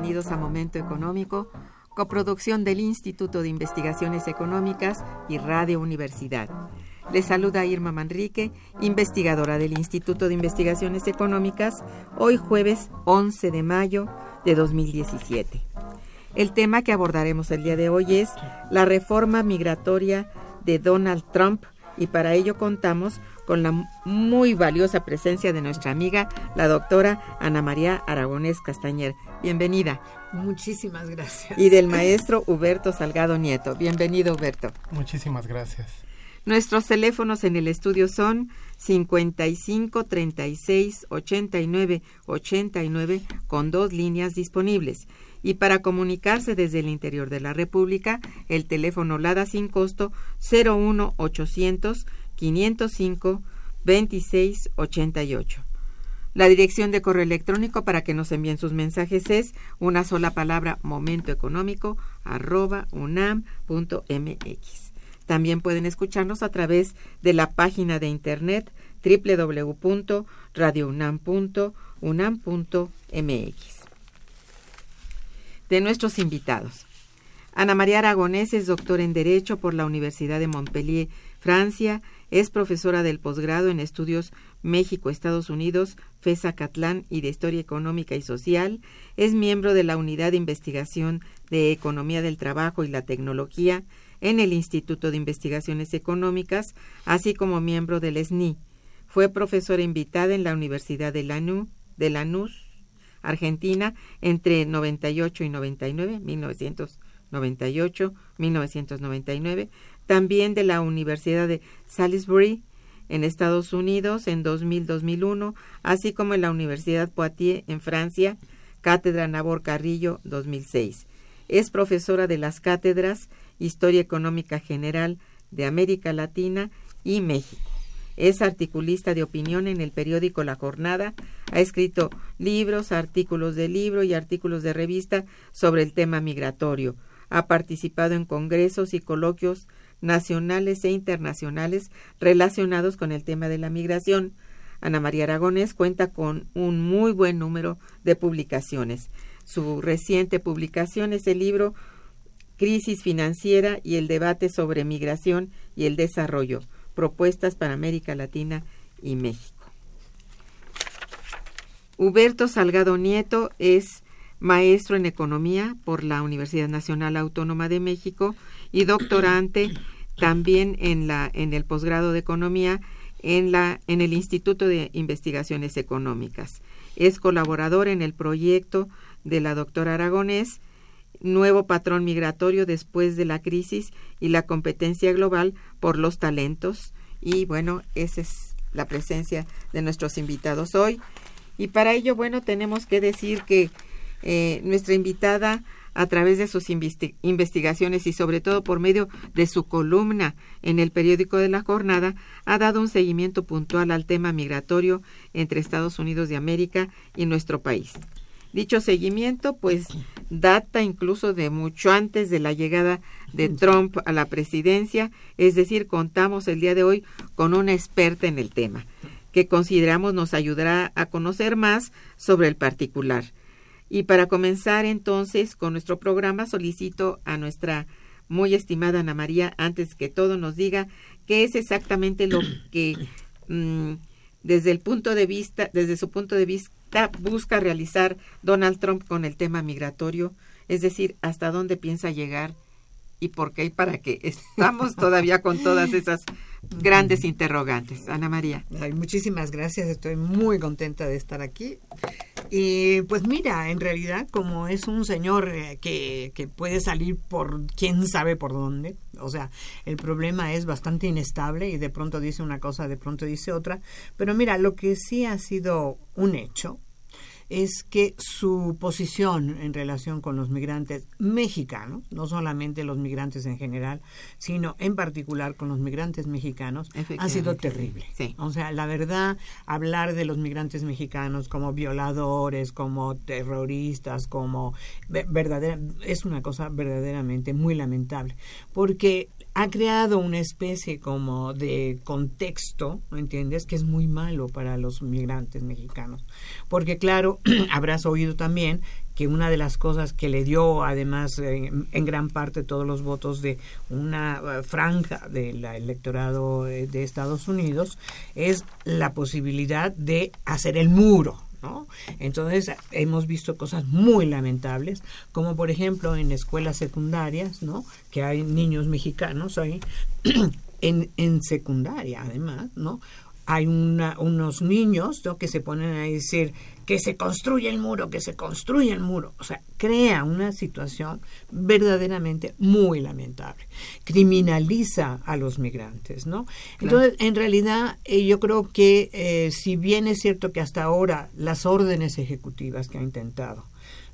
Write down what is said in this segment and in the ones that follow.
Bienvenidos a Momento Económico, coproducción del Instituto de Investigaciones Económicas y Radio Universidad. Les saluda Irma Manrique, investigadora del Instituto de Investigaciones Económicas, hoy jueves 11 de mayo de 2017. El tema que abordaremos el día de hoy es la reforma migratoria de Donald Trump y para ello contamos con la muy valiosa presencia de nuestra amiga, la doctora Ana María Aragonés Castañer. Bienvenida. Muchísimas gracias. Y del maestro Huberto Salgado Nieto. Bienvenido, Huberto. Muchísimas gracias. Nuestros teléfonos en el estudio son 55 36 89 89 con dos líneas disponibles. Y para comunicarse desde el interior de la República, el teléfono LADA sin costo 01 800 505 2688. La dirección de correo electrónico para que nos envíen sus mensajes es una sola palabra momentoeconómico arroba unam.mx. También pueden escucharnos a través de la página de internet www.radiounam.unam.mx. De nuestros invitados. Ana María Aragonés es doctora en Derecho por la Universidad de Montpellier, Francia, es profesora del posgrado en estudios México-Estados Unidos, FESA Catlán y de Historia Económica y Social, es miembro de la Unidad de Investigación de Economía del Trabajo y la Tecnología en el Instituto de Investigaciones Económicas, así como miembro del SNI. Fue profesora invitada en la Universidad de, de Lanús, Argentina, entre 98 y 99, 1998, 1999, también de la Universidad de Salisbury en Estados Unidos en 2000-2001, así como en la Universidad Poitiers en Francia, Cátedra Nabor Carrillo 2006. Es profesora de las cátedras Historia Económica General de América Latina y México. Es articulista de opinión en el periódico La Jornada. Ha escrito libros, artículos de libro y artículos de revista sobre el tema migratorio. Ha participado en congresos y coloquios nacionales e internacionales relacionados con el tema de la migración. Ana María Aragonés cuenta con un muy buen número de publicaciones. Su reciente publicación es el libro Crisis financiera y el debate sobre migración y el desarrollo, propuestas para América Latina y México. Huberto Salgado Nieto es maestro en economía por la Universidad Nacional Autónoma de México y doctorante también en la en el posgrado de economía en la en el Instituto de Investigaciones Económicas. Es colaborador en el proyecto de la doctora Aragonés, nuevo patrón migratorio después de la crisis y la competencia global por los talentos. Y bueno, esa es la presencia de nuestros invitados hoy. Y para ello, bueno, tenemos que decir que eh, nuestra invitada a través de sus investigaciones y sobre todo por medio de su columna en el periódico de la jornada, ha dado un seguimiento puntual al tema migratorio entre Estados Unidos de América y nuestro país. Dicho seguimiento, pues, data incluso de mucho antes de la llegada de Trump a la presidencia, es decir, contamos el día de hoy con una experta en el tema, que consideramos nos ayudará a conocer más sobre el particular. Y para comenzar entonces con nuestro programa, solicito a nuestra muy estimada Ana María, antes que todo, nos diga qué es exactamente lo que mm, desde el punto de vista, desde su punto de vista, busca realizar Donald Trump con el tema migratorio, es decir, hasta dónde piensa llegar y por qué y para qué. Estamos todavía con todas esas grandes interrogantes. Ana María. muchísimas gracias, estoy muy contenta de estar aquí. Y pues mira, en realidad como es un señor eh, que, que puede salir por quién sabe por dónde, o sea, el problema es bastante inestable y de pronto dice una cosa, de pronto dice otra, pero mira, lo que sí ha sido un hecho es que su posición en relación con los migrantes mexicanos, no solamente los migrantes en general, sino en particular con los migrantes mexicanos, ha sido terrible. O sea, la verdad, hablar de los migrantes mexicanos como violadores, como terroristas, como verdadera, es una cosa verdaderamente muy lamentable, porque ha creado una especie como de contexto, ¿entiendes? Que es muy malo para los migrantes mexicanos. Porque claro, habrás oído también que una de las cosas que le dio además en, gran parte todos los votos de una eh, franja del electorado de Estados Unidos es la posibilidad de hacer el muro, entonces hemos visto cosas muy lamentables, como por ejemplo en escuelas secundarias, ¿no? Que hay niños mexicanos ahí, en, en secundaria además, ¿no? Hay una, unos niños que se ponen a decir que se construye el muro, que se construye el muro. O sea, crea una situación verdaderamente muy lamentable. Criminaliza a los migrantes, ¿no? Entonces, en realidad, eh, yo creo que eh, si bien es cierto que hasta ahora las órdenes ejecutivas que ha intentado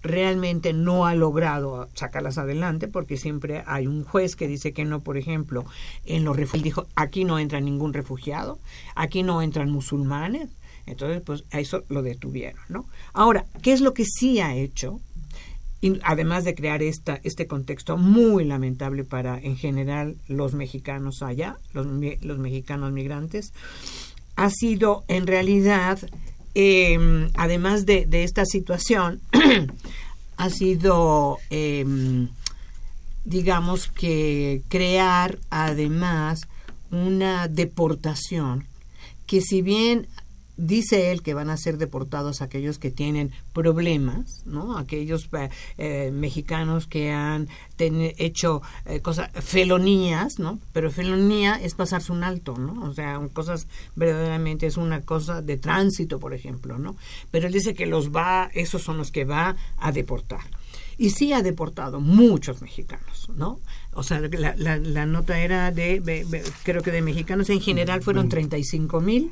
realmente no ha logrado sacarlas adelante porque siempre hay un juez que dice que no, por ejemplo, en los refugiados, dijo, aquí no entra ningún refugiado, aquí no entran musulmanes, entonces, pues a eso lo detuvieron, ¿no? Ahora, ¿qué es lo que sí ha hecho? además de crear esta, este contexto muy lamentable para, en general, los mexicanos allá, los, mexicanos migrantes, ha sido en realidad, em, además de, de, esta situación, ha sido, em, digamos que, crear además una deportación que si bien dice él que van a ser deportados aquellos que tienen problemas, ¿no? Aquellos eh, eh, mexicanos que han hecho eh, cosas, felonías, ¿no? Pero felonía es pasarse un alto, ¿no? O sea, cosas verdaderamente es una cosa de tránsito, por ejemplo, ¿no? Pero él dice que los va, esos son los que va a deportar. Y sí ha deportado muchos mexicanos, ¿no? O sea, la, la, nota era de, creo que de mexicanos en general fueron 35 mil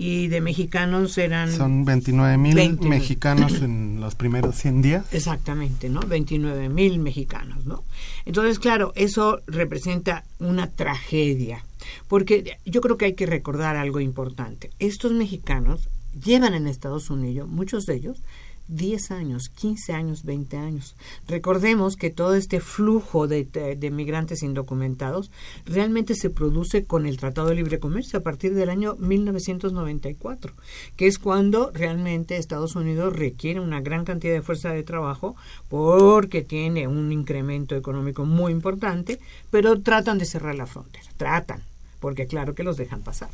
y de mexicanos eran... Son 29 mil mexicanos en los primeros 100 días. Exactamente, ¿no? 29 mil mexicanos, ¿no? Entonces, claro, eso representa una tragedia, porque yo creo que hay que recordar algo importante. Estos mexicanos llevan en Estados Unidos, muchos de ellos, 10 años, 15 años, 20 años. Recordemos que todo este flujo de, de, migrantes indocumentados realmente se produce con el Tratado de Libre Comercio a partir del año 1994, que es cuando realmente Estados Unidos requiere una gran cantidad de fuerza de trabajo porque tiene un incremento económico muy importante, pero tratan de cerrar la frontera, tratan porque claro que los dejan pasar.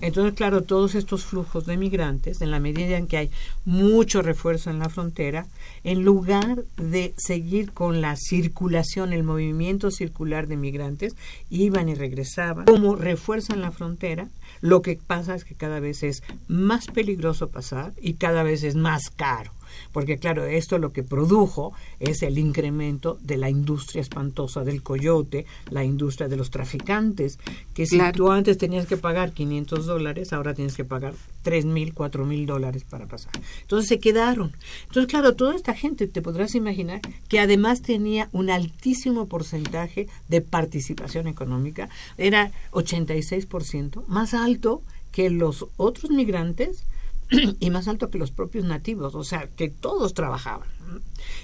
Entonces, claro, todos estos flujos de migrantes, en la medida en que hay mucho refuerzo en la frontera, en lugar de seguir con la circulación, el movimiento circular de migrantes, iban y regresaban, como refuerzan la frontera, lo que pasa es que cada vez es más peligroso pasar y cada vez es más caro. Porque claro, esto lo que produjo es el incremento de la industria espantosa del coyote, la industria de los traficantes, que si tú antes tenías que pagar 500 dólares, ahora tienes que pagar 3 mil, 4 mil dólares para pasar. Entonces se quedaron. Entonces, claro, toda esta gente, te podrás imaginar, que además tenía un altísimo porcentaje de participación económica, era 86%, más alto que los otros migrantes y más alto que los propios nativos, o sea, que todos trabajaban.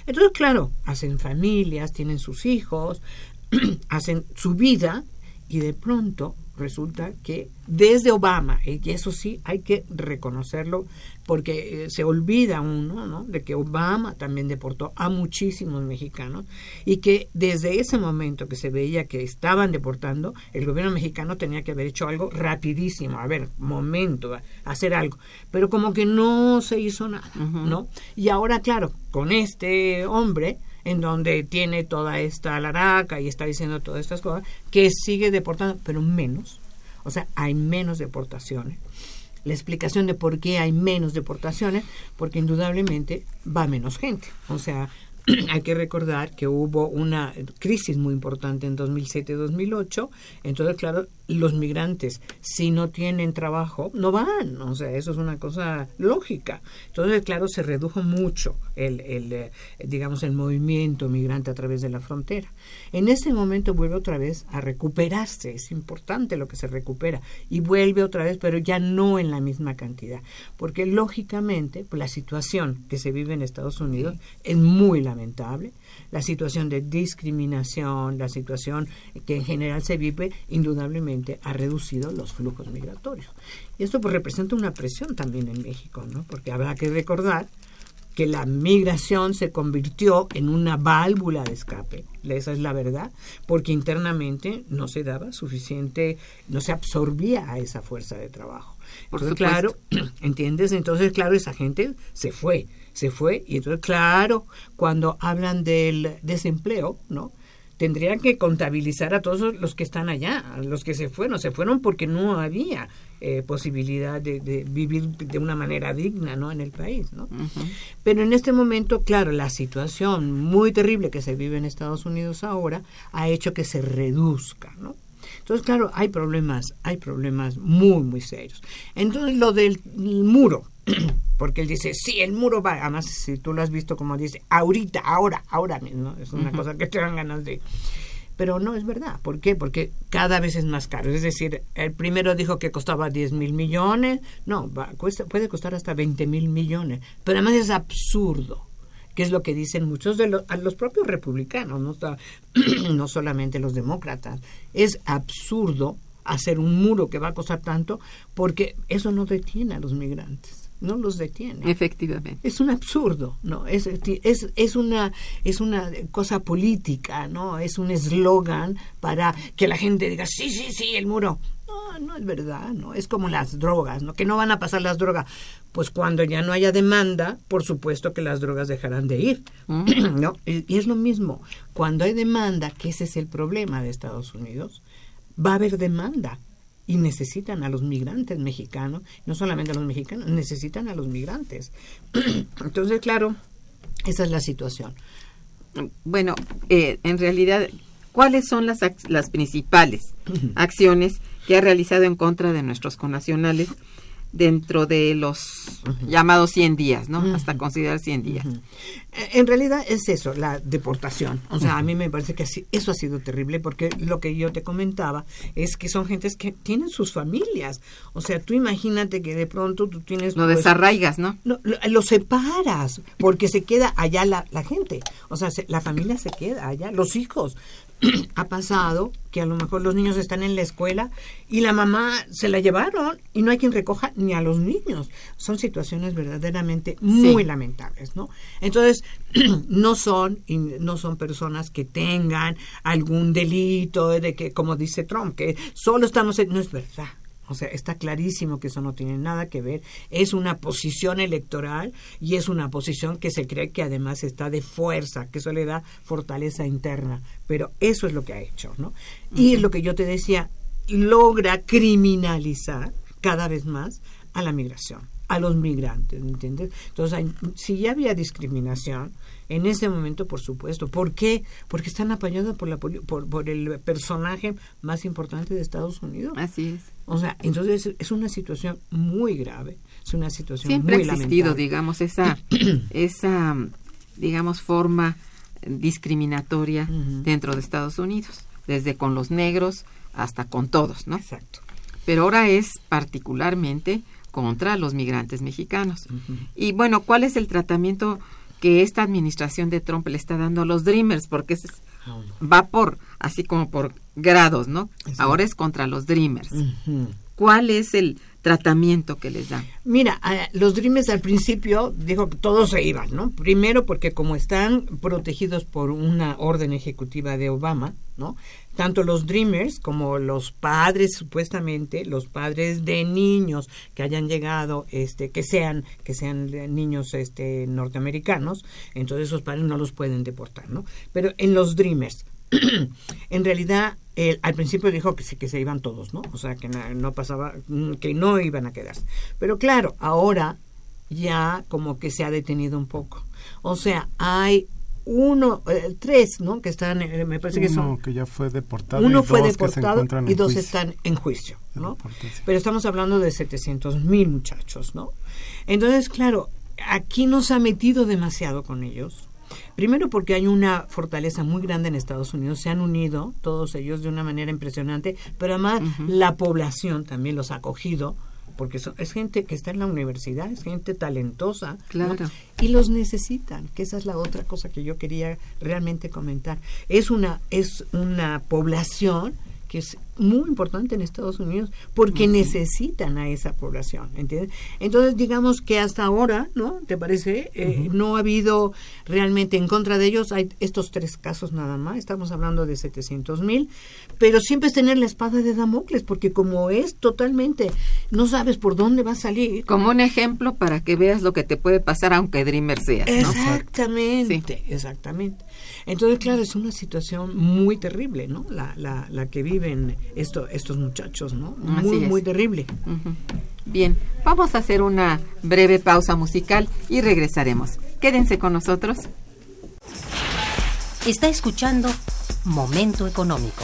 Entonces, claro, hacen familias, tienen sus hijos, hacen su vida y de pronto resulta que desde Obama, y eso sí hay que reconocerlo porque eh, se olvida uno ¿no? de que Obama también deportó a muchísimos mexicanos y que desde ese momento que se veía que estaban deportando, el gobierno mexicano tenía que haber hecho algo rapidísimo, a ver, momento, hacer algo, pero como que no se hizo nada, ¿no? Y ahora, claro, con este hombre, en donde tiene toda esta laraca y está diciendo todas estas cosas, que sigue deportando, pero menos. O sea, hay menos deportaciones. La explicación de por qué hay menos deportaciones, porque indudablemente va menos gente. O sea, hay que recordar que hubo una crisis muy importante en 2007-2008, entonces claro, los migrantes si no tienen trabajo no van, o sea, eso es una cosa lógica. Entonces claro, se redujo mucho el, el eh, digamos el movimiento migrante a través de la frontera. En ese momento vuelve otra vez a recuperarse, es importante lo que se recupera. Y vuelve otra vez, pero ya no en la misma cantidad, porque lógicamente pues, la situación que se vive en Estados Unidos es muy lamentable, la situación de discriminación, la situación que en general se vive, indudablemente ha reducido los flujos migratorios. Y esto pues representa una presión también en México, ¿no? Porque habrá que recordar que la migración se convirtió en una válvula de escape. Esa es la verdad, porque internamente no se daba suficiente, no se absorbía a esa fuerza de trabajo. Entonces, claro, ¿entiendes? Entonces, claro, esa gente se fue, se fue, y entonces, claro, cuando hablan del desempleo, ¿no? Tendrían que contabilizar a todos los que están allá, los que se fueron, se fueron porque no había eh, posibilidad de, vivir de una manera digna ¿no? en el país. ¿no? Pero en este momento, claro, la situación muy terrible que se vive en Estados Unidos ahora ha hecho que se reduzca. ¿no? Entonces, claro, hay problemas, hay problemas muy, muy serios. Entonces, lo del muro, porque él dice, sí, el muro va, además, si tú lo has visto como dice, ahorita, ahora, ahora mismo, es una cosa que te dan ganas de pero no es verdad. ¿Por qué? Porque cada vez es más caro. Es decir, el primero dijo que costaba 10 mil millones, no, cuesta, puede costar hasta 20 mil millones, pero además es absurdo que es lo que dicen muchos de los, los propios republicanos, no, no solamente los demócratas. Es absurdo hacer un muro que va a costar tanto porque eso no detiene a los migrantes no los detiene. Efectivamente. Es un absurdo, ¿no? Es, es, es, una, es una cosa política, ¿no? Es un eslogan para que la gente diga, sí, sí, sí, el muro. No, no es verdad, ¿no? Es como las drogas, ¿no? Que no van a pasar las drogas. Pues cuando ya no haya demanda, por supuesto que las drogas dejarán de ir, mm. ¿no? Y es lo mismo. Cuando hay demanda, que ese es el problema de Estados Unidos, va a haber demanda y necesitan a los migrantes mexicanos, no solamente a los mexicanos, necesitan a los migrantes. Entonces, claro, esa es la situación. Bueno, eh, en realidad, ¿cuáles son las, las principales acciones que ha realizado en contra de nuestros connacionales dentro de los llamados 100 días, ¿no? Hasta considerar 100 días. En realidad es eso, la deportación. O sea, a mí me parece que eso ha sido terrible porque lo que yo te comentaba es que son gentes que tienen sus familias. O sea, tú imagínate que de pronto tú tienes... Lo pues, desarraigas, ¿no? Lo, separas porque se queda allá la, la gente. O sea, la familia se queda allá, los hijos. ha pasado que a lo mejor los niños están en la escuela y la mamá se la llevaron y no hay quien recoja ni a los niños. Son situaciones verdaderamente muy lamentables, ¿no? Entonces, no son no son personas que tengan algún delito de que como dice Trump, que solo estamos en, no es verdad. O sea, está clarísimo que eso no tiene nada que ver. Es una posición electoral y es una posición que se cree que además está de fuerza, que eso le da fortaleza interna. Pero eso es lo que ha hecho, ¿no? Y es lo que yo te decía, logra criminalizar cada vez más a la migración. a los migrantes, ¿entiendes? Entonces, si ya había discriminación, en ese momento, por supuesto. ¿Por qué? Porque están apañados por, la, por, por el personaje más importante de Estados Unidos. Así es. O sea, entonces es una situación muy grave, es una situación Siempre muy ha existido, digamos, esa, esa, digamos, forma discriminatoria dentro de Estados Unidos, desde con los negros hasta con todos, ¿no? Exacto. Pero ahora es particularmente contra los migrantes mexicanos. Y bueno, ¿cuál es el tratamiento que esta administración de Trump le está dando a los Dreamers? Porque ah, va por, así como por grados, ¿no? Ahora es contra los Dreamers. ¿Cuál es el tratamiento que les dan? Mira, los Dreamers al principio dijo que todos se iban, ¿no? Primero porque como están protegidos por una orden ejecutiva de Obama, ¿no? Tanto los Dreamers como los padres, supuestamente, los padres de niños que hayan llegado, este, que sean, que sean niños este, norteamericanos, entonces esos padres no los pueden deportar, ¿no? Pero en los Dreamers, en realidad al principio dijo que sí que se iban todos, ¿no? O sea, que no, pasaba, mm, que no iban a quedarse. Pero claro, ahora ya como que se ha detenido un poco. O sea, hay uno, eh, tres, ¿no? Que están, eh, me parece que son. que ya fue deportado. Uno fue deportado y dos están en juicio, ¿no? Pero estamos hablando de 700 mil muchachos, ¿no? Entonces, claro, aquí nos ha metido demasiado con ellos. Primero porque hay una fortaleza muy grande en Estados Unidos, se han unido todos ellos de una manera impresionante, pero además la población también los ha acogido porque es gente que está en la universidad, es gente talentosa, claro. y los necesitan, que esa es la otra cosa que yo quería realmente comentar. Es una es una población que es muy importante en Estados Unidos porque necesitan a esa población, ¿entiendes? Entonces, digamos que hasta ahora, ¿no? ¿Te parece? Eh, no ha habido realmente en contra de ellos, hay estos tres casos nada más, estamos hablando de 700 mil, pero siempre es tener la espada de Damocles, porque como es totalmente, no sabes por dónde va a salir. Como un ejemplo para que veas lo que te puede pasar aunque Dreamer seas, ¿no? Exactamente, exactamente. Entonces, claro, es una situación muy terrible, ¿no? La, la, la que viven esto, estos muchachos, ¿no? Muy, muy terrible. Bien, vamos a hacer una breve pausa musical y regresaremos. Quédense con nosotros. Está escuchando Momento Económico.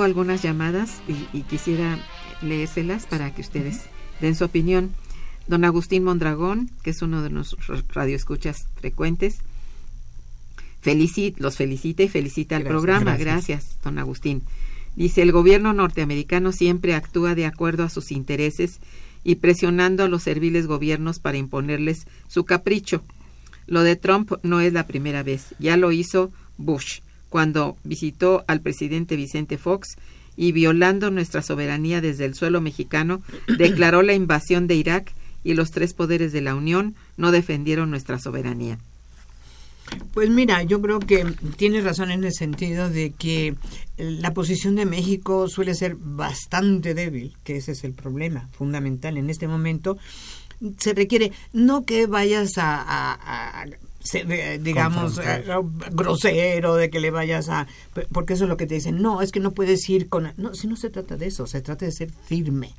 Tengo algunas llamadas y, quisiera leérselas para que ustedes den su opinión. Don Agustín Mondragón, que es uno de nuestros radioescuchas frecuentes, los felicita y felicita al programa. Gracias. don Agustín. Dice, el gobierno norteamericano siempre actúa de acuerdo a sus intereses y presionando a los serviles gobiernos para imponerles su capricho. Lo de Trump no es la primera vez, ya lo hizo Bush cuando visitó al presidente Vicente Fox y violando nuestra soberanía desde el suelo mexicano, declaró la invasión de Irak y los tres poderes de la Unión no defendieron nuestra soberanía. Pues mira, yo creo que tienes razón en el sentido de que la posición de México suele ser bastante débil, que ese es el problema fundamental en este momento. Se requiere no que vayas a digamos, eh, grosero, de que le vayas a... Porque eso es lo que te dicen. No, es que no puedes ir con... No, si no se trata de eso, se trata de ser firme,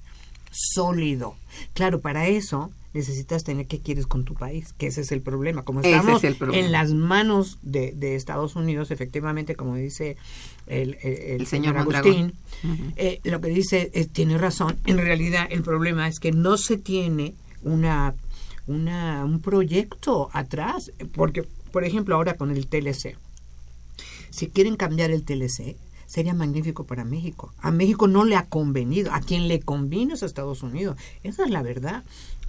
sólido. Claro, para eso necesitas tener qué quieres con tu país, que ese es el problema. Como estamos en las manos de, Estados Unidos, efectivamente, como dice el, señor, Agustín, eh, lo que dice eh, tiene razón. En realidad, el problema es que no se tiene una una, un proyecto atrás, porque, por ejemplo, ahora con el TLC, si quieren cambiar el TLC, sería magnífico para México. A México no le ha convenido, a quien le convino es a Estados Unidos, esa es la verdad.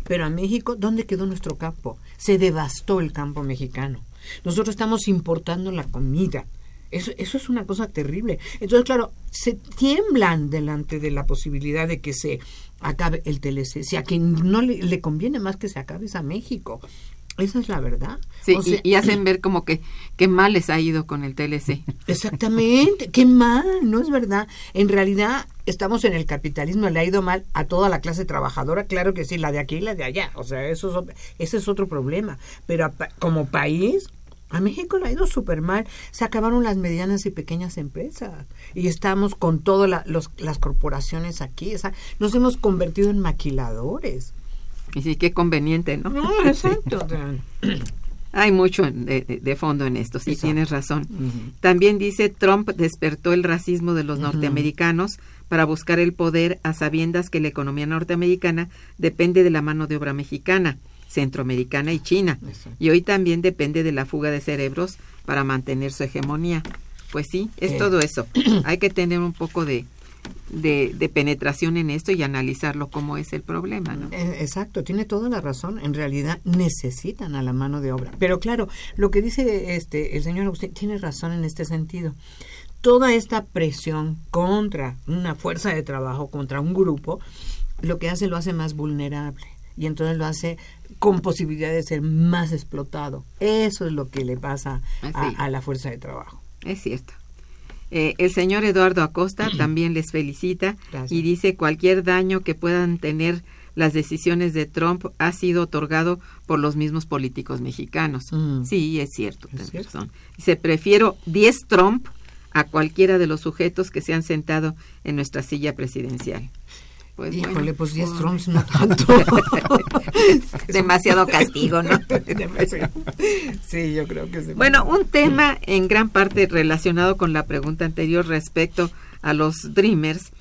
Pero a México, ¿dónde quedó nuestro campo? Se devastó el campo mexicano. Nosotros estamos importando la comida. Eso, eso es una cosa terrible. Entonces, claro, se tiemblan delante de la posibilidad de que se acabe el TLC. Si a quien no le, conviene más que se acabe es a México. Esa es la verdad. Sí, y, hacen ver como que qué mal les ha ido con el TLC. Exactamente, qué mal, no es verdad. En realidad estamos en el capitalismo, le ha ido mal a toda la clase trabajadora, claro que sí, la de aquí y la de allá. O sea, eso ese es otro problema. Pero como país, a México le ha ido súper mal. Se acabaron las medianas y pequeñas empresas. Y estamos con todas las corporaciones aquí. O sea, nos hemos convertido en maquiladores. Y sí, qué conveniente, ¿no? No, exacto. Hay mucho de, fondo en esto, sí, tienes razón. También dice, Trump despertó el racismo de los norteamericanos para buscar el poder a sabiendas que la economía norteamericana depende de la mano de obra mexicana centroamericana y China. Y hoy también depende de la fuga de cerebros para mantener su hegemonía. Pues sí, es eh. todo eso. Hay que tener un poco de, de, penetración en esto y analizarlo como es el problema. ¿no? Eh, exacto, tiene toda la razón. En realidad necesitan a la mano de obra. Pero claro, lo que dice este el señor Agustín tiene razón en este sentido. Toda esta presión contra una fuerza de trabajo, contra un grupo, lo que hace lo hace más vulnerable y entonces lo hace con posibilidad de ser más explotado. Eso es lo que le pasa a, la fuerza de trabajo. Es cierto. Eh, el señor Eduardo Acosta también les felicita y dice cualquier daño que puedan tener las decisiones de Trump ha sido otorgado por los mismos políticos mexicanos. Mm. Sí, es cierto, Dice, prefiero 10 Trump a cualquiera de los sujetos que se han sentado en nuestra silla presidencial. Pues Híjole, pues 10 Trumps no tanto. Demasiado castigo, ¿no? sí, yo creo que sí. Bueno, un tema en gran parte relacionado con la pregunta anterior respecto a los Dreamers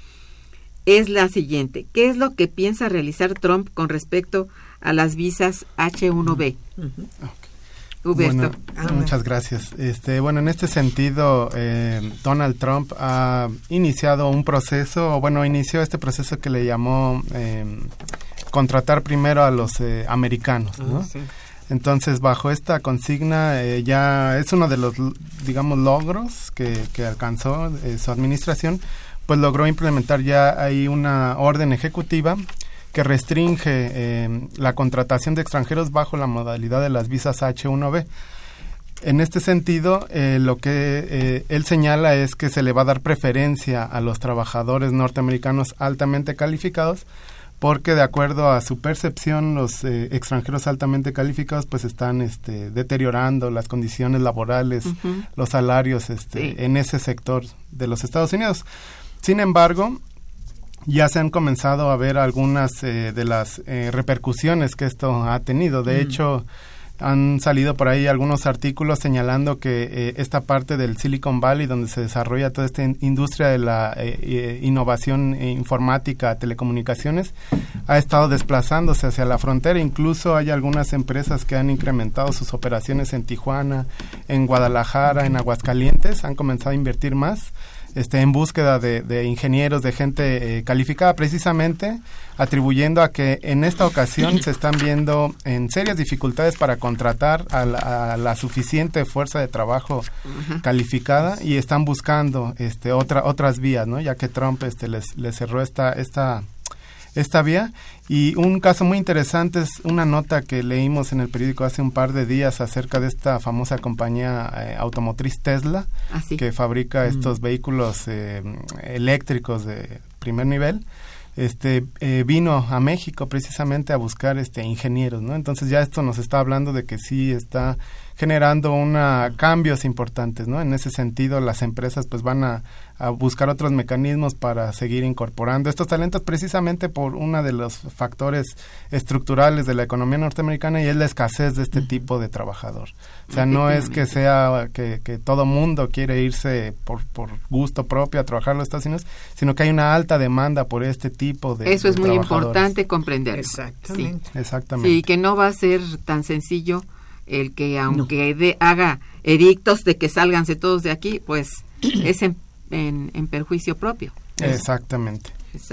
es la siguiente. ¿Qué es lo que piensa realizar Trump con respecto a las visas H1B? Bueno, muchas gracias. Este, bueno, en este sentido, eh, Donald Trump ha iniciado un proceso, bueno, inició este proceso que le llamó eh, contratar primero a los eh, americanos, ¿no? Ah, Entonces, bajo esta consigna, ya es uno de los, digamos, logros que, que alcanzó su administración, pues logró implementar ya ahí una orden ejecutiva que restringe eh, la contratación de extranjeros bajo la modalidad de las visas H1B. En este sentido, eh, lo que eh, él señala es que se le va a dar preferencia a los trabajadores norteamericanos altamente calificados porque de acuerdo a su percepción los eh, extranjeros altamente calificados pues están este, deteriorando las condiciones laborales, los salarios este, en ese sector de los Estados Unidos. Sin embargo, ya se han comenzado a ver algunas de las repercusiones que esto ha tenido. De mm. hecho, han salido por ahí algunos artículos señalando que eh, esta parte del Silicon Valley, donde se desarrolla toda esta industria de la eh, eh, innovación informática, telecomunicaciones, ha estado desplazándose hacia la frontera. Incluso hay algunas empresas que han incrementado sus operaciones en Tijuana, en Guadalajara, en Aguascalientes, han comenzado a invertir más este, en búsqueda de, ingenieros, de gente eh, calificada, precisamente atribuyendo a que en esta ocasión se están viendo en serias dificultades para contratar a la, suficiente fuerza de trabajo calificada y están buscando este, otra, otras vías, ¿no? ya que Trump este, les, les cerró esta, esta esta vía. Y un caso muy interesante es una nota que leímos en el periódico hace un par de días acerca de esta famosa compañía eh, automotriz Tesla, ah, que fabrica mm. estos vehículos eh, eléctricos de primer nivel. Este eh, vino a México precisamente a buscar este ingenieros, ¿no? Entonces ya esto nos está hablando de que sí está generando una cambios importantes, ¿no? En ese sentido, las empresas pues van a, a, buscar otros mecanismos para seguir incorporando estos talentos precisamente por uno de los factores estructurales de la economía norteamericana y es la escasez de este tipo de trabajador. O sea, no es que sea que, que todo mundo quiere irse por, por gusto propio a trabajar en los Estados Unidos, sino que hay una alta demanda por este tipo de Eso es muy importante comprender. Exactamente. Sí. Exactamente. Sí, que no va a ser tan sencillo el que aunque haga edictos de que sálganse todos de aquí, pues es en, en, perjuicio propio. Exactamente.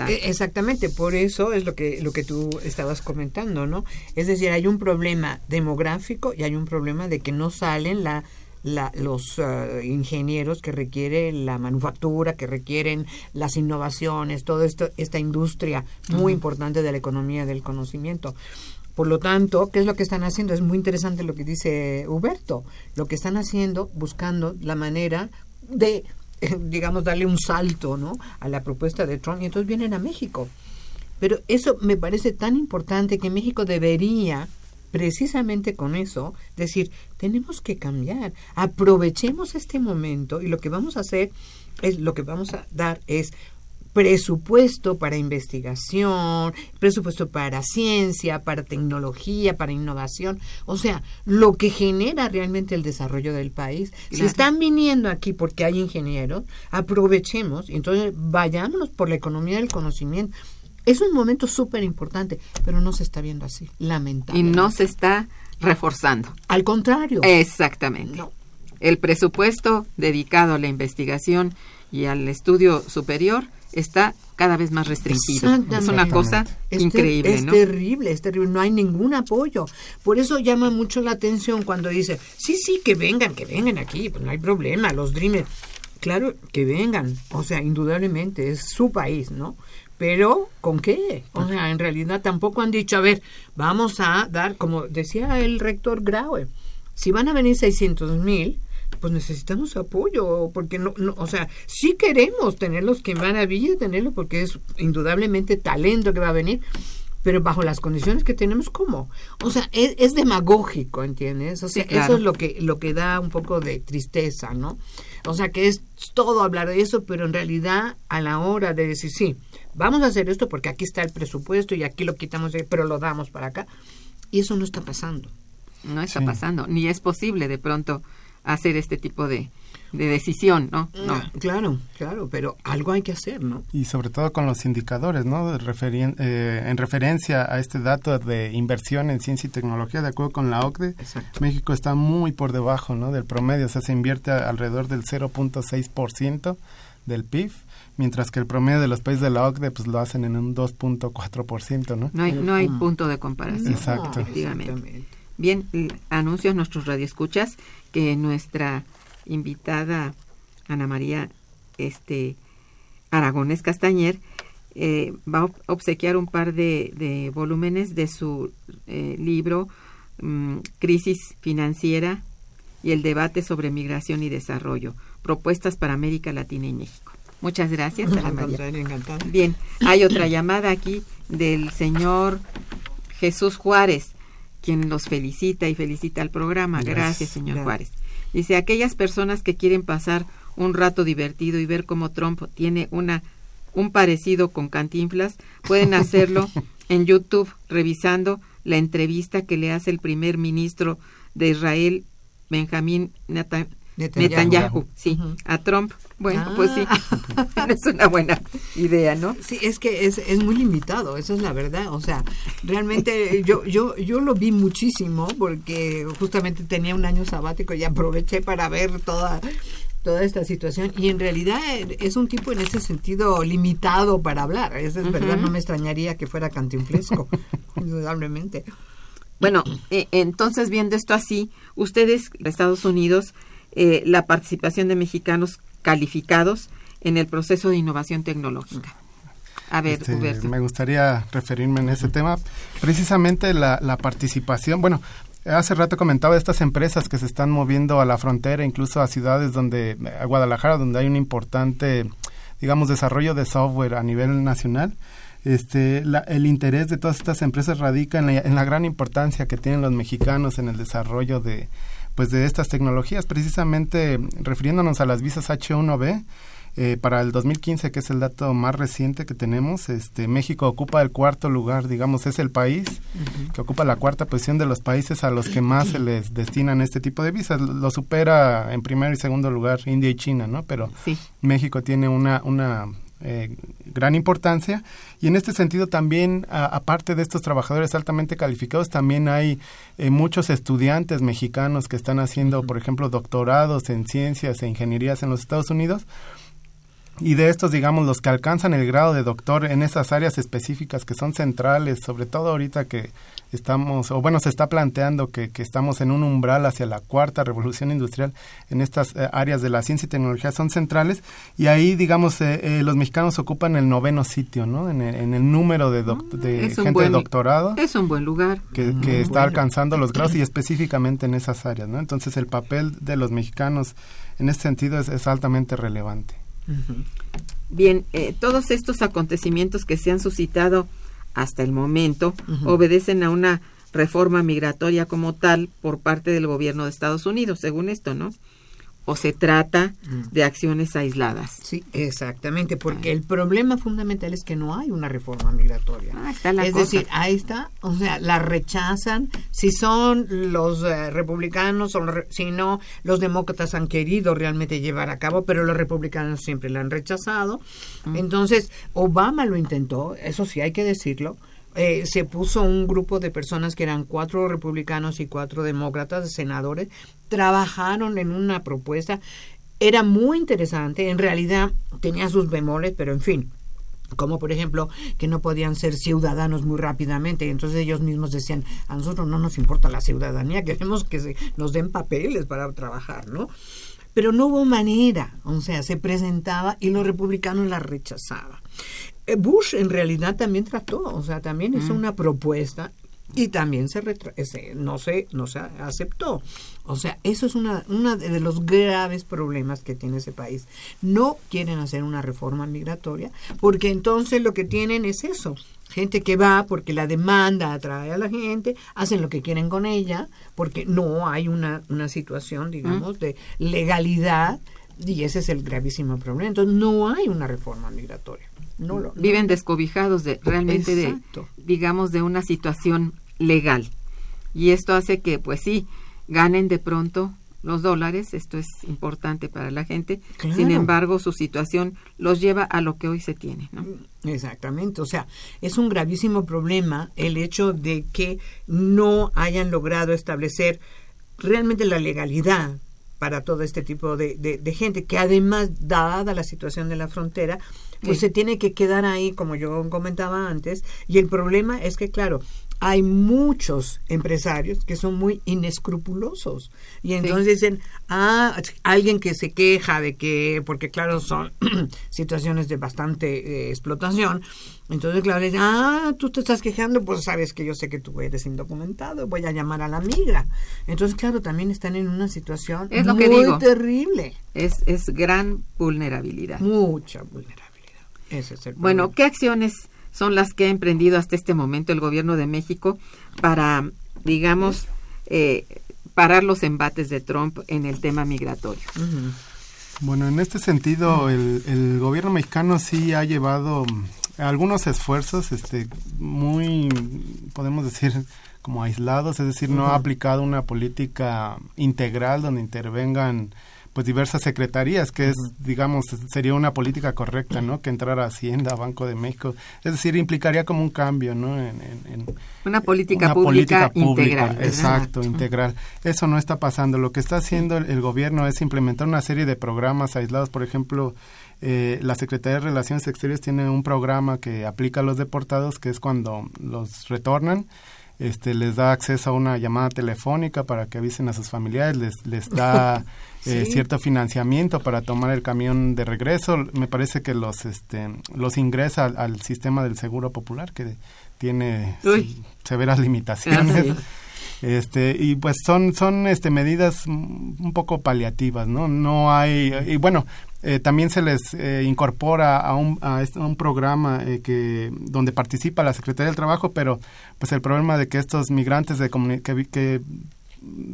E, exactamente, por eso es lo que lo que tú estabas comentando, ¿no? Es decir, hay un problema demográfico y hay un problema de que no salen la, la, los uh, ingenieros que requiere la manufactura, que requieren las innovaciones, toda esto, esta industria muy importante de la economía del conocimiento. Por lo tanto, ¿qué es lo que están haciendo? Es muy interesante lo que dice Huberto. Lo que están haciendo, buscando la manera de, digamos, darle un salto ¿no? a la propuesta de Trump y entonces vienen a México. Pero eso me parece tan importante que México debería, precisamente con eso, decir, tenemos que cambiar, aprovechemos este momento y lo que vamos a hacer es, lo que vamos a dar es presupuesto para investigación, presupuesto para ciencia, para tecnología, para innovación, o sea, lo que genera realmente el desarrollo del país. Si están viniendo aquí porque hay ingenieros, aprovechemos y entonces vayámonos por la economía del conocimiento. Es un momento súper importante, pero no se está viendo así, lamentablemente. Y no se está reforzando. Al contrario. Exactamente. El presupuesto dedicado a la investigación y al estudio superior está cada vez más restringido. Es una cosa increíble. Es terrible, es terrible. No hay ningún apoyo. Por eso llama mucho la atención cuando dice, sí, sí, que vengan, que vengan aquí, pues no hay problema, los Dreamers. Claro, que vengan. O sea, indudablemente es su país, ¿no? Pero, ¿con qué? O sea, en realidad tampoco han dicho, a ver, vamos a dar, como decía el rector Graue, si van a venir 600 mil, pues necesitamos apoyo, porque no, no, o sea, sí queremos tenerlos que van a Villa, tenerlo porque es indudablemente talento que va a venir, pero bajo las condiciones que tenemos, ¿cómo? O sea, es, demagógico, ¿entiendes? O sea, eso es lo que, lo que da un poco de tristeza, ¿no? O sea, que es todo hablar de eso, pero en realidad a la hora de decir, sí, vamos a hacer esto porque aquí está el presupuesto y aquí lo quitamos, pero lo damos para acá, y eso no está pasando. No está pasando, ni es posible de pronto hacer este tipo de, de decisión, ¿no? no. Claro, claro, pero algo hay que hacer, ¿no? Y sobre todo con los indicadores, ¿no? Eh, en referencia a este dato de inversión en ciencia y tecnología, de acuerdo con la OCDE, México está muy por debajo, ¿no? Del promedio, o sea, se invierte alrededor del 0.6% del PIB, mientras que el promedio de los países de la OCDE pues lo hacen en un 2.4%, ¿no? No hay, no hay punto de comparación. Exacto. Efectivamente. Bien, anuncios nuestros radioescuchas que nuestra invitada Ana María este Aragones Castañer eh, va a obsequiar un par de, volúmenes de su eh, libro mm, Crisis Financiera y el debate sobre migración y desarrollo, propuestas para América Latina y México. Muchas gracias, Ana María. Bien, hay otra llamada aquí del señor Jesús Juárez, quien los felicita y felicita al programa. Gracias, señor Juárez. Dice, aquellas personas que quieren pasar un rato divertido y ver cómo Trump tiene una un parecido con Cantinflas, pueden hacerlo en YouTube revisando la entrevista que le hace el primer ministro de Israel, Benjamín Netanyahu, sí, a Trump. Bueno, pues sí, ah. es una buena idea, ¿no? Sí, es que es, es muy limitado, esa es la verdad. O sea, realmente yo, yo, yo lo vi muchísimo porque justamente tenía un año sabático y aproveché para ver toda toda esta situación y en realidad es un tipo en ese sentido limitado para hablar. Eso es verdad, no me extrañaría que fuera cantinflesco, indudablemente. Bueno, eh, entonces viendo esto así, ustedes, Estados Unidos, eh, la participación de mexicanos calificados en el proceso de innovación tecnológica. A ver, este, me gustaría referirme en ese tema. Precisamente la, la participación, bueno, Hace rato comentaba de estas empresas que se están moviendo a la frontera, incluso a ciudades donde, a Guadalajara, donde hay un importante, digamos, desarrollo de software a nivel nacional. Este, el interés de todas estas empresas radica en la, en la gran importancia que tienen los mexicanos en el desarrollo de, pues de estas tecnologías, precisamente refiriéndonos a las visas H1B. Eh, para el 2015, que es el dato más reciente que tenemos, este, México ocupa el cuarto lugar, digamos, es el país que ocupa la cuarta posición de los países a los que más se les destinan este tipo de visas. Lo supera en primer y segundo lugar India y China, ¿no? Pero México tiene una, una eh, gran importancia. Y en este sentido también aparte de estos trabajadores altamente calificados también hay eh, muchos estudiantes mexicanos que están haciendo por ejemplo doctorados en ciencias e ingenierías en los Estados Unidos y de estos, digamos, los que alcanzan el grado de doctor en esas áreas específicas que son centrales, sobre todo ahorita que estamos, o bueno, se está planteando que, que estamos en un umbral hacia la cuarta revolución industrial en estas eh, áreas de la ciencia y tecnología son centrales y ahí, digamos, eh, eh, los mexicanos ocupan el noveno sitio, ¿no? En el, número de, ah, de gente de doctorado. Es un buen lugar. Que, que está alcanzando los grados y específicamente en esas áreas, ¿no? Entonces el papel de los mexicanos en este sentido es altamente relevante. Bien, eh, todos estos acontecimientos que se han suscitado hasta el momento obedecen a una reforma migratoria como tal por parte del gobierno de Estados Unidos, según esto, ¿no? O se trata mm. de acciones aisladas. Sí, exactamente, porque el problema fundamental es que no hay una reforma migratoria. Ah, está la es decir, ahí está, o sea, la rechazan. Si son los eh, republicanos o si no, los demócratas han querido realmente llevar a cabo, pero los republicanos siempre la han rechazado. Mm. Entonces, Obama lo intentó, eso sí hay que decirlo eh, se puso un grupo de personas que eran cuatro republicanos y cuatro demócratas, senadores, trabajaron en una propuesta. Era muy interesante, en realidad tenía sus bemoles, pero en fin, como por ejemplo que no podían ser ciudadanos muy rápidamente entonces ellos mismos decían a nosotros no nos importa la ciudadanía queremos que se, nos den papeles para trabajar no pero no hubo manera o sea se presentaba y los republicanos la rechazaban eh, Bush en realidad también trató, o sea, también hizo mm. una propuesta y también se no se no se aceptó. O sea, eso es una, una de los graves problemas que tiene ese país. No quieren hacer una reforma migratoria porque entonces lo que tienen es eso, gente que va porque la demanda atrae a la gente, hacen lo que quieren con ella, porque no hay una, una situación, digamos, mm. de legalidad y ese es el gravísimo problema. Entonces no hay una reforma migratoria viven descobijados de realmente de digamos de una situación legal. Y esto hace que pues sí ganen de pronto los dólares, esto es importante para la gente, sin embargo su situación los lleva a lo que hoy se tiene. Exactamente, o sea, es un gravísimo problema el hecho de que no hayan logrado establecer realmente la legalidad para todo este tipo de, de gente, que además, dada la situación de la frontera, pues se tiene que quedar ahí, como yo comentaba antes, y el problema es que, claro, hay muchos empresarios que son muy inescrupulosos y entonces dicen, ah, alguien que se queja de que, porque claro, son situaciones de bastante eh, explotación, entonces claro, dicen, ah, tú te estás quejando, pues sabes que yo sé que tú eres indocumentado, voy a llamar a la migra. Entonces claro, también están en una situación muy terrible. Es, es gran vulnerabilidad. Mucha vulnerabilidad. Ese es el bueno, ¿qué acciones son las que ha emprendido hasta este momento el gobierno de México para, digamos, eh, parar los embates de Trump en el tema migratorio. Bueno, en este sentido, el, gobierno mexicano sí ha llevado mm, algunos esfuerzos, este, muy, podemos decir, como aislados, es decir, no ha aplicado una política integral donde intervengan pues diversas secretarías, que es, digamos, sería una política correcta, ¿no? Que entrara Hacienda, Banco de México, es decir, implicaría como un cambio, ¿no? En, una política pública, integral. Exacto, integral. Eso no está pasando. Lo que está haciendo el, gobierno es implementar una serie de programas aislados, por ejemplo, eh, la Secretaría de Relaciones Exteriores tiene un programa que aplica a los deportados, que es cuando los retornan este, les da acceso a una llamada telefónica para que avisen a sus familiares, les, les da eh, cierto financiamiento para tomar el camión de regreso. Me parece que los, este, los ingresa al, sistema del Seguro Popular, que tiene severas limitaciones. Ah, este y pues son son este medidas un poco paliativas no no hay y bueno eh, también se les eh, incorpora a un, a, un programa eh, que donde participa la Secretaría del Trabajo, pero pues el problema de que estos migrantes de que, que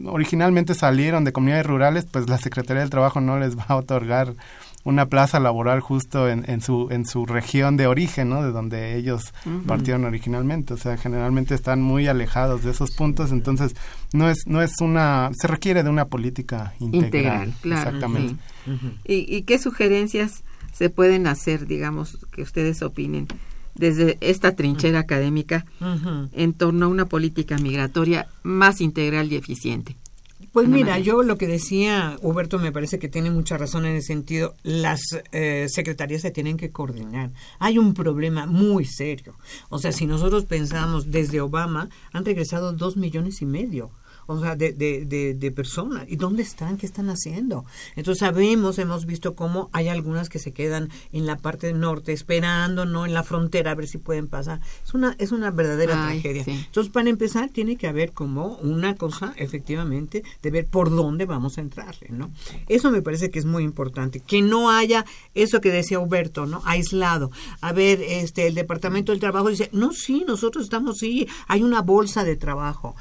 originalmente salieron de comunidades rurales, pues la Secretaría del Trabajo no les va a otorgar una plaza laboral justo en, en, su, en su región de origen, ¿no? De donde ellos partieron originalmente. O sea, generalmente están muy alejados de esos puntos, entonces no es, no es una, se requiere de una política integral. exactamente. ¿Y, ¿Y qué sugerencias se pueden hacer, digamos, que ustedes opinen? Desde esta trinchera académica en torno a una política migratoria más integral y eficiente. Pues mira, yo lo que decía Huberto me parece que tiene mucha razón en el sentido, las eh, secretarías se tienen que coordinar. Hay un problema muy serio. O sea, si nosotros pensamos desde Obama, han regresado dos millones y medio o sea, de, de, de, personas. ¿Y dónde están? ¿Qué están haciendo? Entonces sabemos, hemos visto cómo hay algunas que se quedan en la parte norte esperando, ¿no? En la frontera a ver si pueden pasar. Es una, es una verdadera tragedia. Entonces, para empezar, tiene que haber como una cosa, efectivamente, de ver por dónde vamos a entrarle, ¿no? Eso me parece que es muy importante. Que no haya eso que decía Huberto, ¿no? Aislado. A ver, este, el Departamento del Trabajo dice, no, sí, nosotros estamos, sí, hay una bolsa de trabajo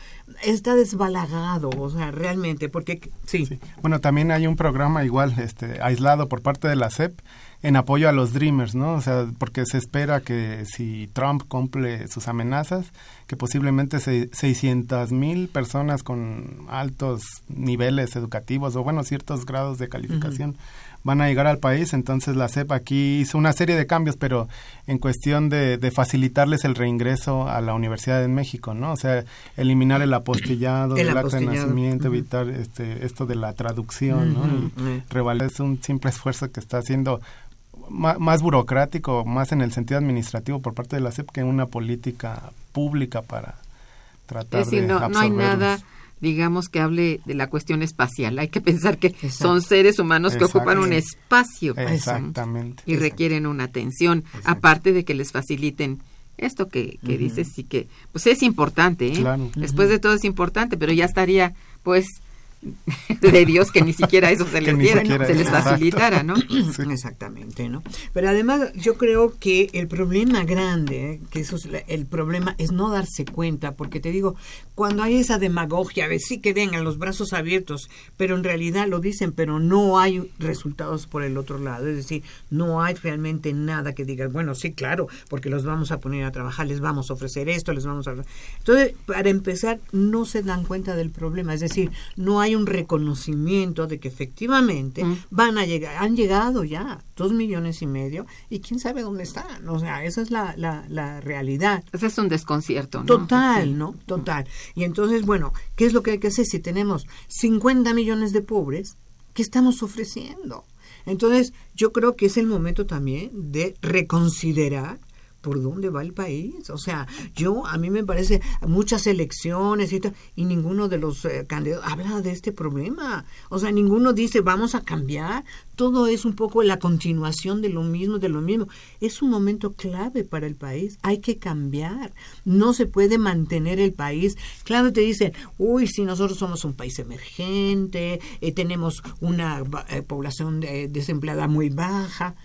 está desbalagado, o sea, realmente, porque sí. Bueno, también hay un programa igual, este, aislado por parte de la CEP en apoyo a los Dreamers, ¿no? O sea, porque se espera que si Trump cumple sus amenazas, que posiblemente 600 mil personas con altos niveles educativos o, bueno, ciertos grados de calificación van a llegar al país. Entonces la CEP aquí hizo una serie de cambios, pero en cuestión de, facilitarles el reingreso a la Universidad de México, ¿no? O sea, eliminar el apostillado el del acta de nacimiento, evitar este, esto de la traducción, ¿no? Y es un simple esfuerzo que está haciendo más, burocrático, más en el sentido administrativo por parte de la CEP que una política pública para tratar es decir, no, no hay nada digamos, que hable de la cuestión espacial. Hay que pensar que son seres humanos que ocupan un espacio. Exactamente. Y requieren una atención, aparte de que les faciliten esto que, que dices y que, pues es importante, ¿eh? Después de todo es importante, pero ya estaría, pues, de Dios que ni siquiera eso se les diera, se les facilitara, ¿no? Exactamente, ¿no? Pero además yo creo que el problema grande, que eso es el problema es no darse cuenta, porque te digo, cuando hay esa demagogia, ver, sí que vengan los brazos abiertos, pero en realidad lo dicen, pero no hay resultados por el otro lado, es decir, no hay realmente nada que diga, bueno, sí, claro, porque los vamos a poner a trabajar, les vamos a ofrecer esto, les vamos a... Entonces, para empezar, no se dan cuenta del problema, es decir, no hay un reconocimiento de que efectivamente mm. van a llegar, han llegado ya dos millones y medio y quién sabe dónde están. O sea, esa es la, la, realidad. Ese es un desconcierto, ¿no? Total, ¿no? Total. Y entonces, bueno, ¿qué es lo que hay que hacer si tenemos 50 millones de pobres? ¿Qué estamos ofreciendo? Entonces, yo creo que es el momento también de reconsiderar por dónde va el país. O sea, yo a mí me parece muchas elecciones y, y ninguno de los eh, candidatos habla de este problema. O sea, ninguno dice vamos a cambiar. Todo es un poco la continuación de lo mismo, de lo mismo. Es un momento clave para el país. Hay que cambiar. No se puede mantener el país. Claro, te dicen, uy, si nosotros somos un país emergente, eh, tenemos una eh, población desempleada muy baja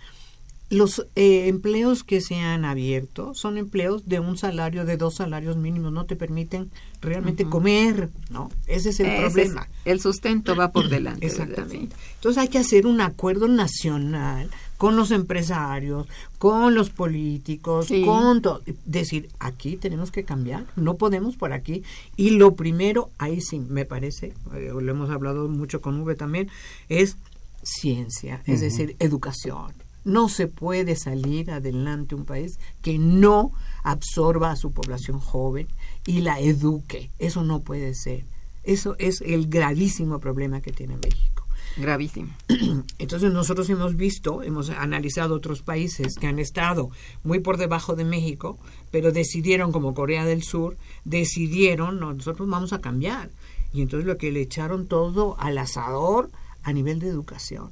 los eh, empleos que se han abierto son empleos de un salario, de dos salarios mínimos, no te permiten realmente comer, ¿no? Ese es el problema. el sustento va por delante. Exactamente. Entonces hay que hacer un acuerdo nacional con los empresarios, con los políticos, con todo. Decir, aquí tenemos que cambiar, no podemos por aquí. Y lo primero, ahí sí, me parece, eh, lo hemos hablado mucho con V también, es ciencia, es decir, educación no se puede salir adelante un país que no absorba a su población joven y la eduque. Eso no puede ser. Eso es el gravísimo problema que tiene México. Gravísimo. Entonces nosotros hemos visto, hemos analizado otros países que han estado muy por debajo de México, pero decidieron, como Corea del Sur, decidieron, nosotros vamos a cambiar. Y entonces lo que le echaron todo al asador a nivel de educación.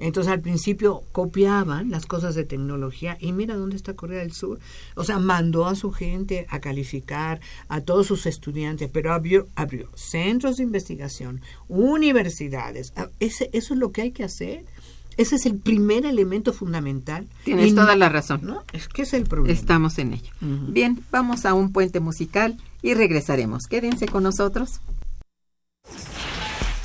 Entonces al principio copiaban las cosas de tecnología y mira dónde está Corea del Sur. O sea, mandó a su gente a calificar a todos sus estudiantes, pero abrió, abrió centros de investigación, universidades. Ah, ese, eso es lo que hay que hacer. Ese es el primer elemento fundamental. Tienes toda la razón. ¿no? Es que es el problema. Estamos en ello. Bien, vamos a un puente musical y regresaremos. Quédense con nosotros.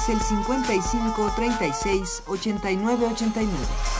Es el 55 36 89 89.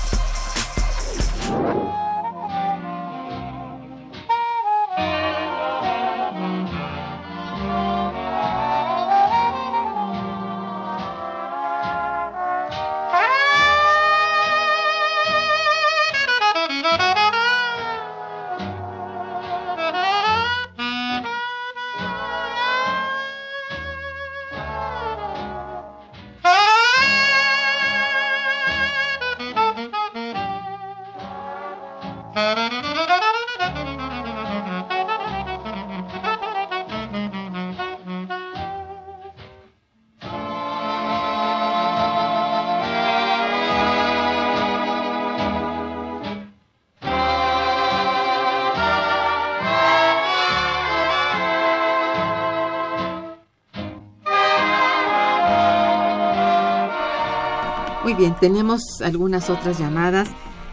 Bien, tenemos algunas otras llamadas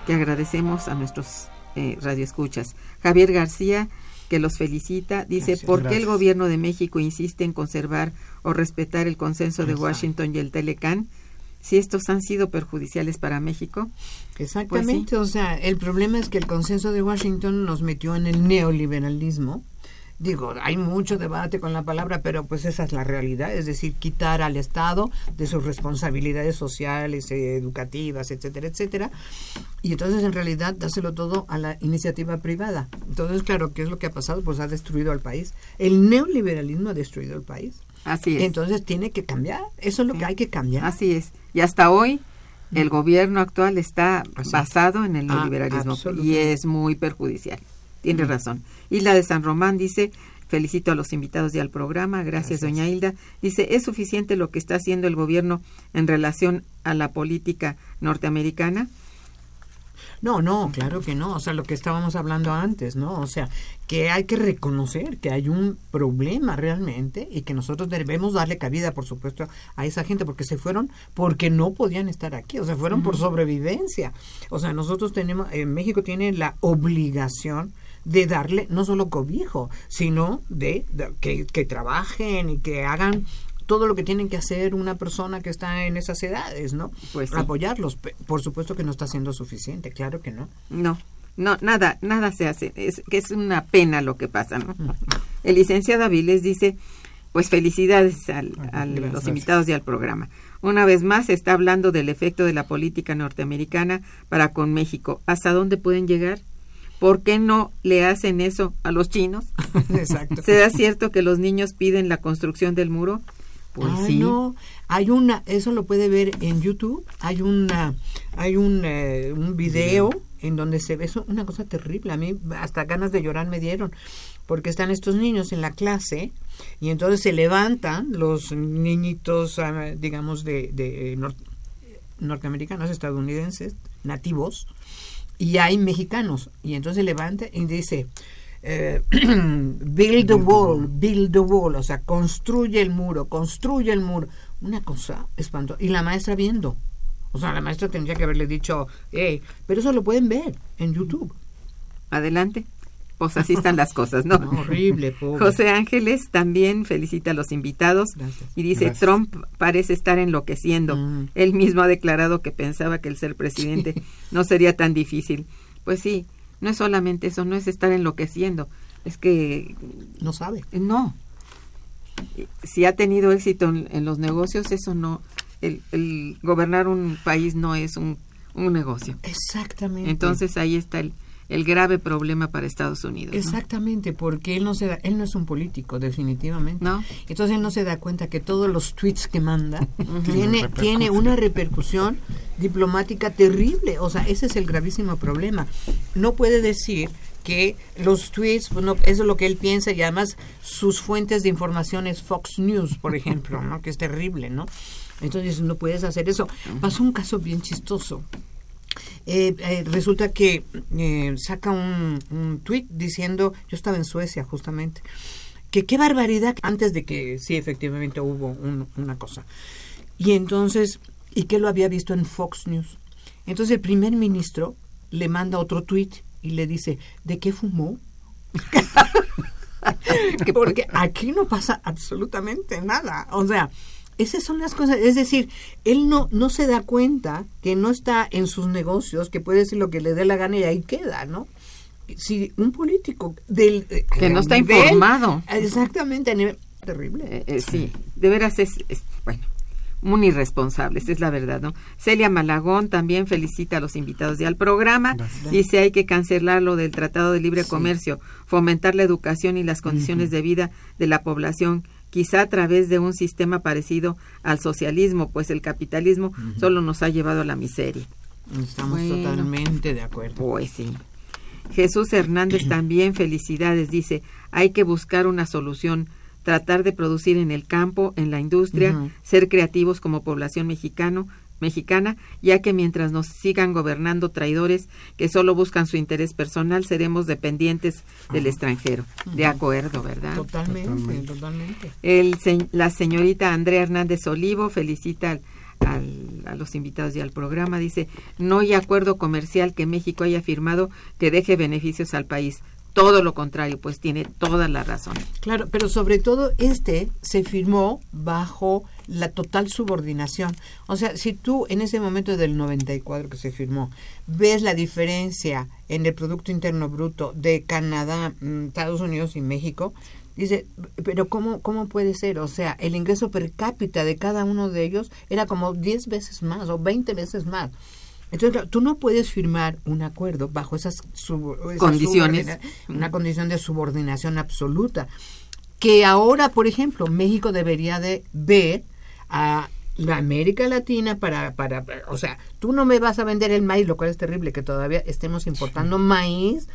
que agradecemos a nuestros eh, radioescuchas. Javier García, que los felicita, dice, ¿por qué el gobierno de México insiste en conservar o respetar el consenso de Washington y el Telecán? si estos han sido perjudiciales para México. Exactamente, pues o sea, el problema es que el consenso de Washington nos metió en el neoliberalismo. Digo, hay mucho debate con la palabra, pero pues esa es la realidad, es decir, quitar al Estado de sus responsabilidades sociales, educativas, etcétera, etcétera, y entonces en realidad dáselo todo a la iniciativa privada. Entonces, claro, ¿qué es lo que ha pasado? Pues ha destruido al país. El neoliberalismo ha destruido el país. Así es. Entonces tiene que cambiar. Eso es lo que hay que cambiar. Así es. Y hasta hoy el gobierno actual está basado en el ah, neoliberalismo y es muy perjudicial. Tiene razón. La de San Román dice, felicito a los invitados y al programa, gracias, doña Hilda. Dice, ¿es suficiente lo que está haciendo el gobierno en relación a la política norteamericana? No, no, claro que no. O sea, lo que estábamos hablando antes, ¿no? O sea, que hay que reconocer que hay un problema realmente y que nosotros debemos darle cabida, por supuesto, a esa gente porque se fueron porque no podían estar aquí, o sea, fueron por sobrevivencia. O sea, nosotros tenemos, en México tiene la obligación de darle no solo cobijo, sino de, que, que, trabajen y que hagan todo lo que tienen que hacer una persona que está en esas edades, ¿no? Pues apoyarlos. Por supuesto que no está siendo suficiente, claro que no. No, no, nada, nada se hace. Es que es una pena lo que pasa, ¿no? El licenciado Aviles dice, pues felicidades a los invitados y al programa. Una vez más se está hablando del efecto de la política norteamericana para con México. ¿Hasta dónde pueden llegar? ¿Por qué no le hacen eso a los chinos? Exacto. ¿Será cierto que los niños piden la construcción del muro? Pues no, hay una, eso lo puede ver en YouTube, hay una, hay un, eh, un video en donde se ve eso, una cosa terrible, a mí hasta ganas de llorar me dieron, porque están estos niños en la clase y entonces se levantan los niñitos, ah, digamos, de, de norteamericanos, estadounidenses, nativos, y hay mexicanos, y entonces levanta y dice, eh, build the wall, build the wall, o sea, construye el muro, construye el muro. Una cosa espantosa. Y la maestra viendo. O sea, la maestra tendría que haberle dicho, hey, pero eso lo pueden ver en YouTube. Adelante. Pues así están las cosas, ¿no? horrible, José Ángeles también felicita a los invitados y dice, Trump parece estar enloqueciendo. Mm. Él mismo ha declarado que pensaba que el ser presidente no sería tan difícil. Pues sí, no es solamente eso, no es estar enloqueciendo, es que... No sabe. No. Si ha tenido éxito en, los negocios, eso no... El, gobernar un país no es un, un negocio. Exactamente. Entonces ahí está el, el grave problema para Estados Unidos. Exactamente, porque él no se da, él no es un político, definitivamente. ¿No? Entonces él no se da cuenta que todos los tweets que manda tiene, tiene una repercusión diplomática terrible. O sea, ese es el gravísimo problema. No puede decir que los tweets, pues no, eso es lo que él piensa y además sus fuentes de información es Fox News, por ejemplo, ¿no? que es terrible, ¿no? Entonces no puedes hacer eso. Pasó un caso bien chistoso eh, eh, resulta que eh, saca un, un tuit diciendo, yo estaba en Suecia justamente, que qué barbaridad antes de que sí efectivamente hubo una cosa. Y entonces, y que lo había visto en Fox News. Entonces el primer ministro le manda otro tuit y le dice, ¿de qué fumó? Porque aquí no pasa absolutamente nada. O sea, esas son las cosas, es decir, él no, no se da cuenta que no está en sus negocios, que puede decir lo que le dé la gana y ahí queda, ¿no? Si un político del... Eh, que no está informado. Exactamente, a nivel terrible. Eh, eh, sí, de veras es, bueno, muy irresponsable, esa es la verdad, ¿no? Celia Malagón también felicita a los invitados y al programa. Dice hay que cancelar lo del Tratado de Libre Comercio, fomentar la educación y las condiciones de vida de la población quizá a través de un sistema parecido al socialismo, pues el capitalismo solo nos ha llevado a la miseria. Estamos totalmente de acuerdo. Pues sí. Jesús Hernández también, felicidades, dice, hay que buscar una solución, tratar de producir en el campo, en la industria, ser creativos como población mexicano, mexicana, ya que mientras nos sigan gobernando traidores que solo buscan su interés personal, seremos dependientes del extranjero. De acuerdo, ¿verdad? Totalmente, totalmente. El, la señorita Andrea Hernández Olivo felicita a los invitados y al programa. Dice, no hay acuerdo comercial que México haya firmado que deje beneficios al país todo lo contrario, pues tiene toda la razón. Claro, pero sobre todo este se firmó bajo la total subordinación. O sea, si tú en ese momento del 94 que se firmó ves la diferencia en el Producto Interno Bruto de Canadá, mm, Estados Unidos y México, dice, pero ¿cómo, ¿cómo puede ser? O sea, el ingreso per cápita de cada uno de ellos era como 10 veces más o 20 veces más. Entonces, tú no puedes firmar un acuerdo bajo esas, condiciones, una condición de subordinación absoluta, que ahora, por ejemplo, México debería de ver a la América Latina para, para, o sea, tú no me vas a vender el maíz, lo cual es terrible que todavía estemos importando maíz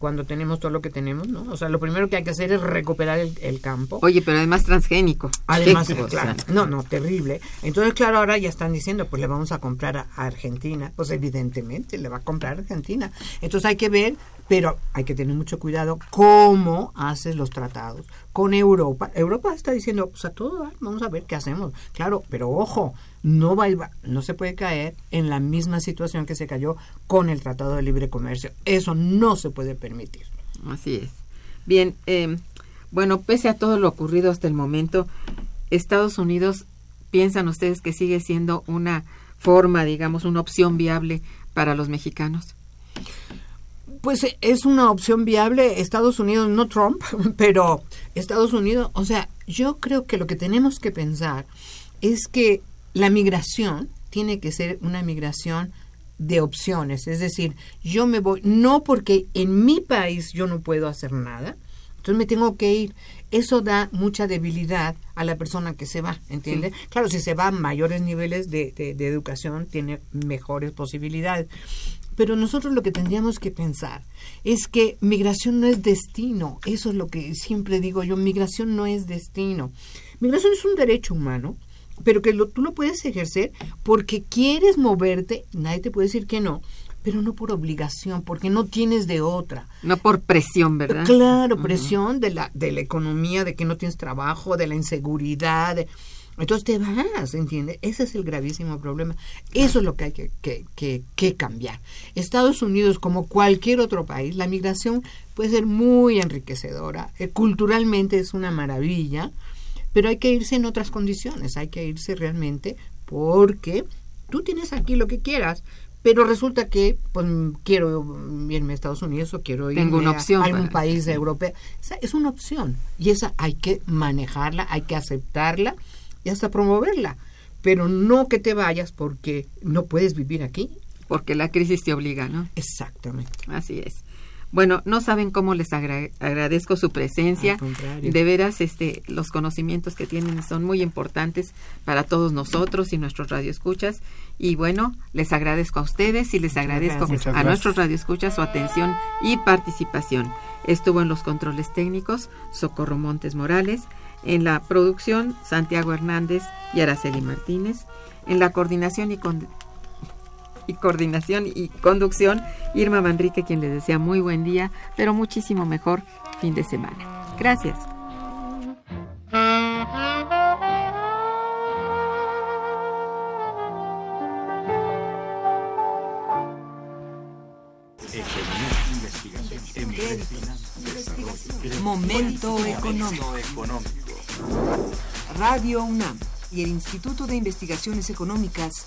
cuando tenemos todo lo que tenemos, ¿no? O sea, lo primero que hay que hacer es recuperar el, campo. Oye, pero además transgénico. Además, claro, no, no, terrible. Entonces, claro, ahora ya están diciendo, pues le vamos a comprar a, Argentina. Pues evidentemente le va a comprar a Argentina. Entonces hay que ver, pero hay que tener mucho cuidado cómo haces los tratados con Europa. Europa está diciendo, pues a todo, vamos a ver qué hacemos. Claro, pero ojo, no va, no se puede caer en la misma situación que se cayó con el Tratado de Libre Comercio. Eso no se puede permitir. Así es. Bien, eh, bueno, pese a todo lo ocurrido hasta el momento, Estados Unidos, ¿piensan ustedes que sigue siendo una forma, digamos, una opción viable para los mexicanos? Pues es una opción viable Estados Unidos, no Trump, pero Estados Unidos, o sea, yo creo que lo que tenemos que pensar es que la migración tiene que ser una migración de opciones, es decir, yo me voy, no porque en mi país yo no puedo hacer nada, entonces me tengo que ir. Eso da mucha debilidad a la persona que se va, ¿entiende? Claro, si se va a mayores niveles de, de, educación, tiene mejores posibilidades. Pero nosotros lo que tendríamos que pensar es que migración no es destino. Eso es lo que siempre digo yo, migración no es destino. Migración es un derecho humano pero que tú lo puedes ejercer porque quieres moverte, nadie te puede decir que no, pero no por obligación, porque no tienes de otra. No por presión, ¿verdad? Claro, presión de la, de la economía, de que no tienes trabajo, de la inseguridad. entonces te vas, ¿entiendes? Ese es el gravísimo problema. Eso es lo que hay que, que, que, que, cambiar. Estados Unidos, como cualquier otro país, la migración puede ser muy enriquecedora. Eh, culturalmente es una maravilla pero hay que irse en otras condiciones, hay que irse realmente porque tú tienes aquí lo que quieras, pero resulta que pues quiero irme a Estados Unidos o quiero irme una opción a algún país europeo. es una opción y esa hay que manejarla, hay que aceptarla y hasta promoverla, pero no que te vayas porque no puedes vivir aquí. Porque la crisis te obliga, ¿no? Exactamente. Así es. Bueno, no saben cómo les agradezco su presencia. De veras, este, los conocimientos que tienen son muy importantes para todos nosotros y nuestros radioescuchas. Y bueno, les agradezco a ustedes y les agradezco a nuestros radioescuchas su atención y participación. Estuvo en los controles técnicos Socorro Montes Morales, en la producción Santiago Hernández y Araceli Martínez, en la coordinación y con coordinación y conducción, Irma Manrique, quien les desea muy buen día, pero muchísimo mejor fin de semana. Gracias. Momento económico. Radio UNAM y el Instituto de Investigaciones Económicas